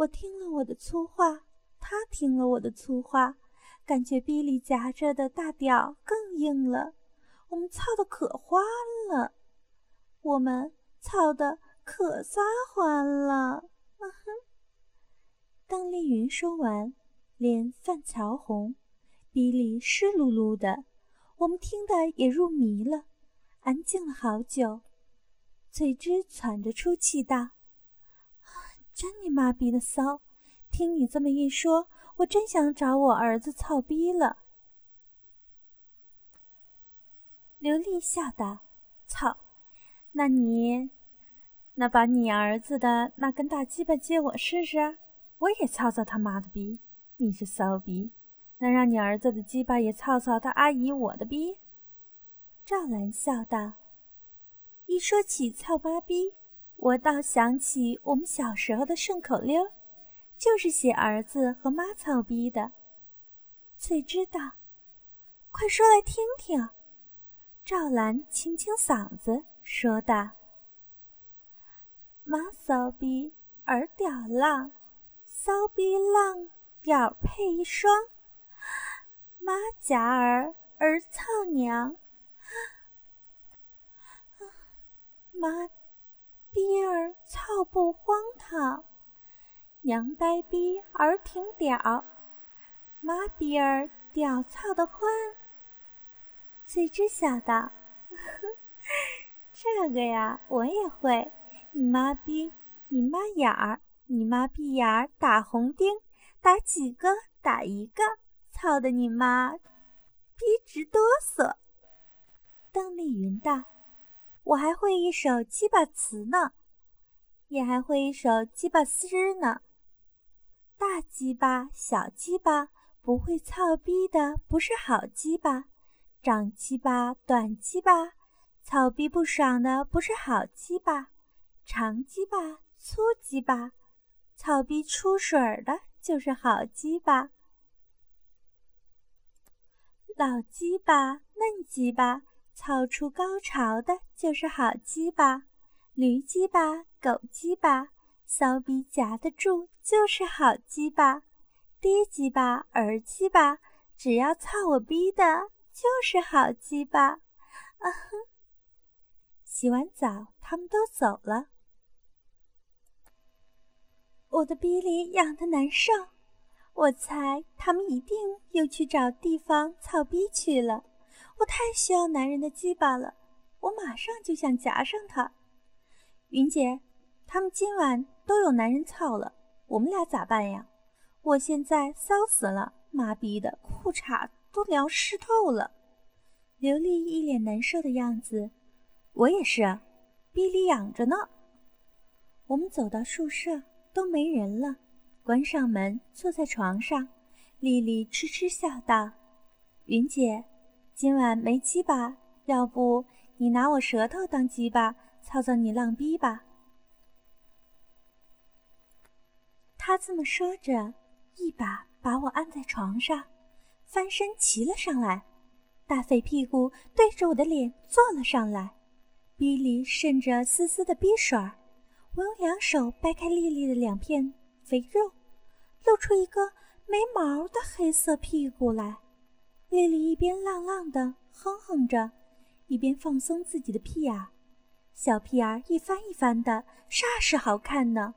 我听了我的粗话，他听了我的粗话，感觉逼里夹着的大屌更硬了。我们操的可欢了，我们操的可撒欢了。当丽云说完，脸泛潮红，鼻里湿漉漉的，我们听得也入迷了，安静了好久。翠芝喘着粗气道。真你妈逼的骚！听你这么一说，我真想找我儿子操逼了。刘丽笑道：“操，那你，那把你儿子的那根大鸡巴借我试试，我也操操他妈的逼！你是骚逼，能让你儿子的鸡巴也操操他阿姨我的逼？”赵兰笑道：“一说起操妈逼。”我倒想起我们小时候的顺口溜，就是写儿子和妈操逼的。翠知道，快说来听听。赵兰清清嗓子说道：“妈骚逼儿屌浪，骚逼浪屌配一双，妈夹儿儿操娘，妈。”逼儿操不荒唐，娘掰逼儿挺屌，妈逼儿屌操的欢。翠芝笑道：“这个呀，我也会。你妈逼，你妈眼儿，你妈逼眼儿打红钉，打几个打一个，操的你妈逼直哆嗦。”邓丽云道。我还会一首鸡巴词呢，也还会一首鸡巴诗呢。大鸡巴、小鸡巴，不会操逼的不是好鸡巴；长鸡巴、短鸡巴，操逼不爽的不是好鸡巴；长鸡巴、粗鸡巴，操逼出水的就是好鸡巴；老鸡巴、嫩鸡巴。操出高潮的就是好鸡巴，驴鸡巴、狗鸡巴，骚逼夹得住就是好鸡巴，爹鸡巴、儿鸡巴，只要操我逼的就是好鸡巴。啊哼！洗完澡，他们都走了，我的逼里痒得难受，我猜他们一定又去找地方操逼去了。我太需要男人的鸡巴了，我马上就想夹上他。云姐，他们今晚都有男人操了，我们俩咋办呀？我现在骚死了，妈逼的，裤衩都凉湿透了。刘丽一脸难受的样子，我也是，逼里痒着呢。我们走到宿舍，都没人了，关上门，坐在床上，丽丽痴痴笑道：“云姐。”今晚没鸡巴，要不你拿我舌头当鸡巴，操操你浪逼吧。他这么说着，一把把我按在床上，翻身骑了上来，大肥屁股对着我的脸坐了上来，逼里渗着丝丝的逼水儿。我用两手掰开丽丽的两片肥肉，露出一个没毛的黑色屁股来。丽丽一边浪浪的哼哼着，一边放松自己的屁眼儿，小屁眼儿一翻一翻的，煞是好看呢。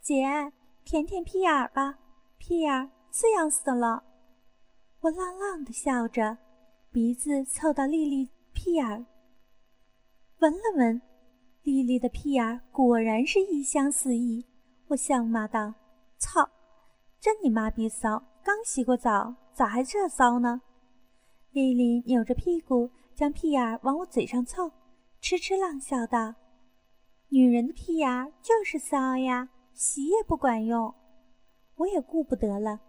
姐，舔舔屁眼儿吧，屁眼儿刺痒死了。我浪浪的笑着，鼻子凑到丽丽屁眼儿，闻了闻，丽丽的屁眼儿果然是异香四溢。我笑骂道：“操，真你妈逼骚！刚洗过澡。”咋还这骚呢？丽丽扭着屁股，将屁眼儿往我嘴上凑，痴痴浪笑道：“女人的屁眼儿就是骚呀，洗也不管用。”我也顾不得了，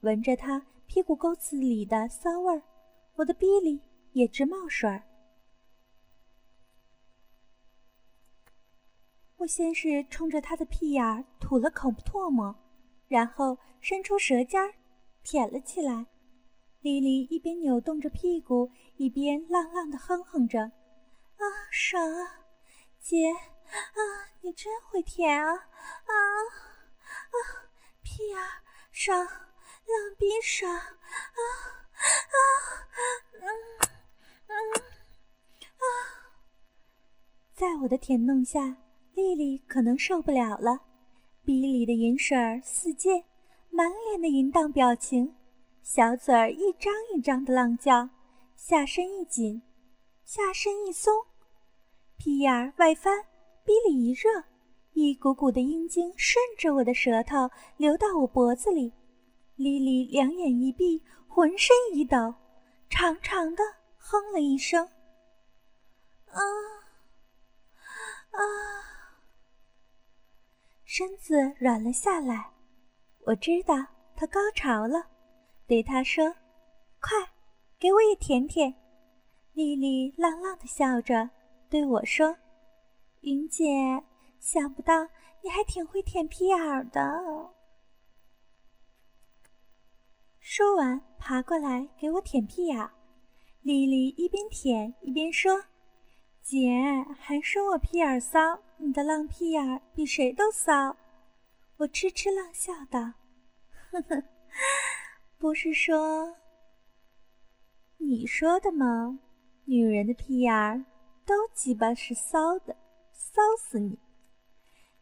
闻着她屁股沟子里的骚味儿，我的逼里也直冒水儿。我先是冲着她的屁眼儿吐了口唾沫，然后伸出舌尖儿。舔了起来，丽丽一边扭动着屁股，一边浪浪的哼哼着：“啊，爽啊，姐啊，你真会舔啊，啊啊！”上，浪逼上，啊啊，嗯嗯啊！在我的舔弄下，丽丽可能受不了了，鼻里的银水儿四溅，满脸的淫荡表情，小嘴儿一张一张的浪叫，下身一紧，下身一松，屁眼儿外翻，逼里一热。一股股的阴茎顺着我的舌头流到我脖子里，莉莉两眼一闭，浑身一抖，长长的哼了一声：“啊啊！”身子软了下来。我知道他高潮了，对他说：“快，给我也舔舔。”莉莉浪浪的笑着对我说：“云姐。”想不到你还挺会舔屁眼的。说完，爬过来给我舔屁眼儿。丽丽一边舔一边说：“姐还说我屁眼骚，你的浪屁眼比谁都骚。”我痴痴浪笑道：“呵呵，不是说你说的吗？女人的屁眼儿都鸡巴是骚的，骚死你！”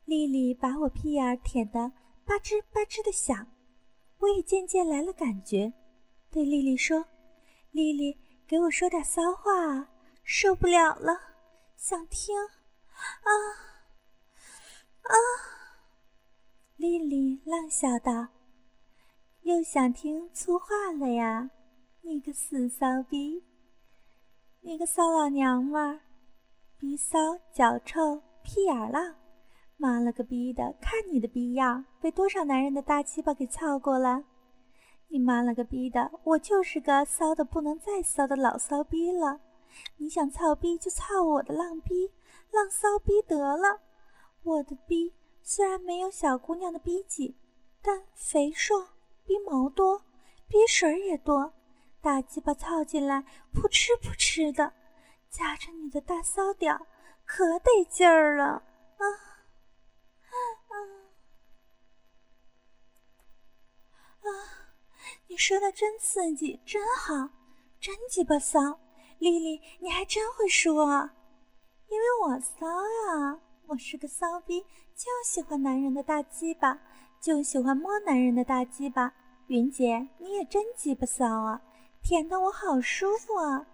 丽丽把我屁眼儿舔得吧吱吧吱的响，我也渐渐来了感觉，对丽丽说：“丽丽，给我说点骚话啊，受不了了，想听。”啊啊！笑道：“又想听粗话了呀？你个死骚逼，你个骚老娘们儿，逼骚脚臭屁眼儿浪。”妈了个逼的！看你的逼样，被多少男人的大鸡巴给操过了！你妈了个逼的！我就是个骚的不能再骚的老骚逼了。你想操逼就操我的浪逼，浪骚逼得了。我的逼虽然没有小姑娘的逼紧，但肥硕，逼毛多，逼水也多。大鸡巴操进来，扑哧扑哧的，夹着你的大骚屌，可得劲儿了啊！啊！你说的真刺激，真好，真鸡巴骚！丽丽，你还真会说，因为我骚呀，我是个骚逼，就喜欢男人的大鸡巴，就喜欢摸男人的大鸡巴。云姐，你也真鸡巴骚啊，舔得我好舒服啊！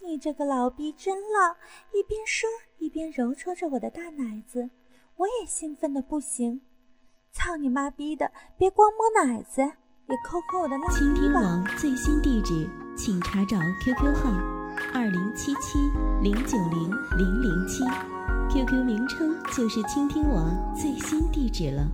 你这个老逼真浪！一边说一边揉搓着我的大奶子，我也兴奋的不行。操你妈逼的！别光摸奶子。倾听网最新地址，请查找 QQ 号二零七七零九零零零七，QQ 名称就是倾听网最新地址了。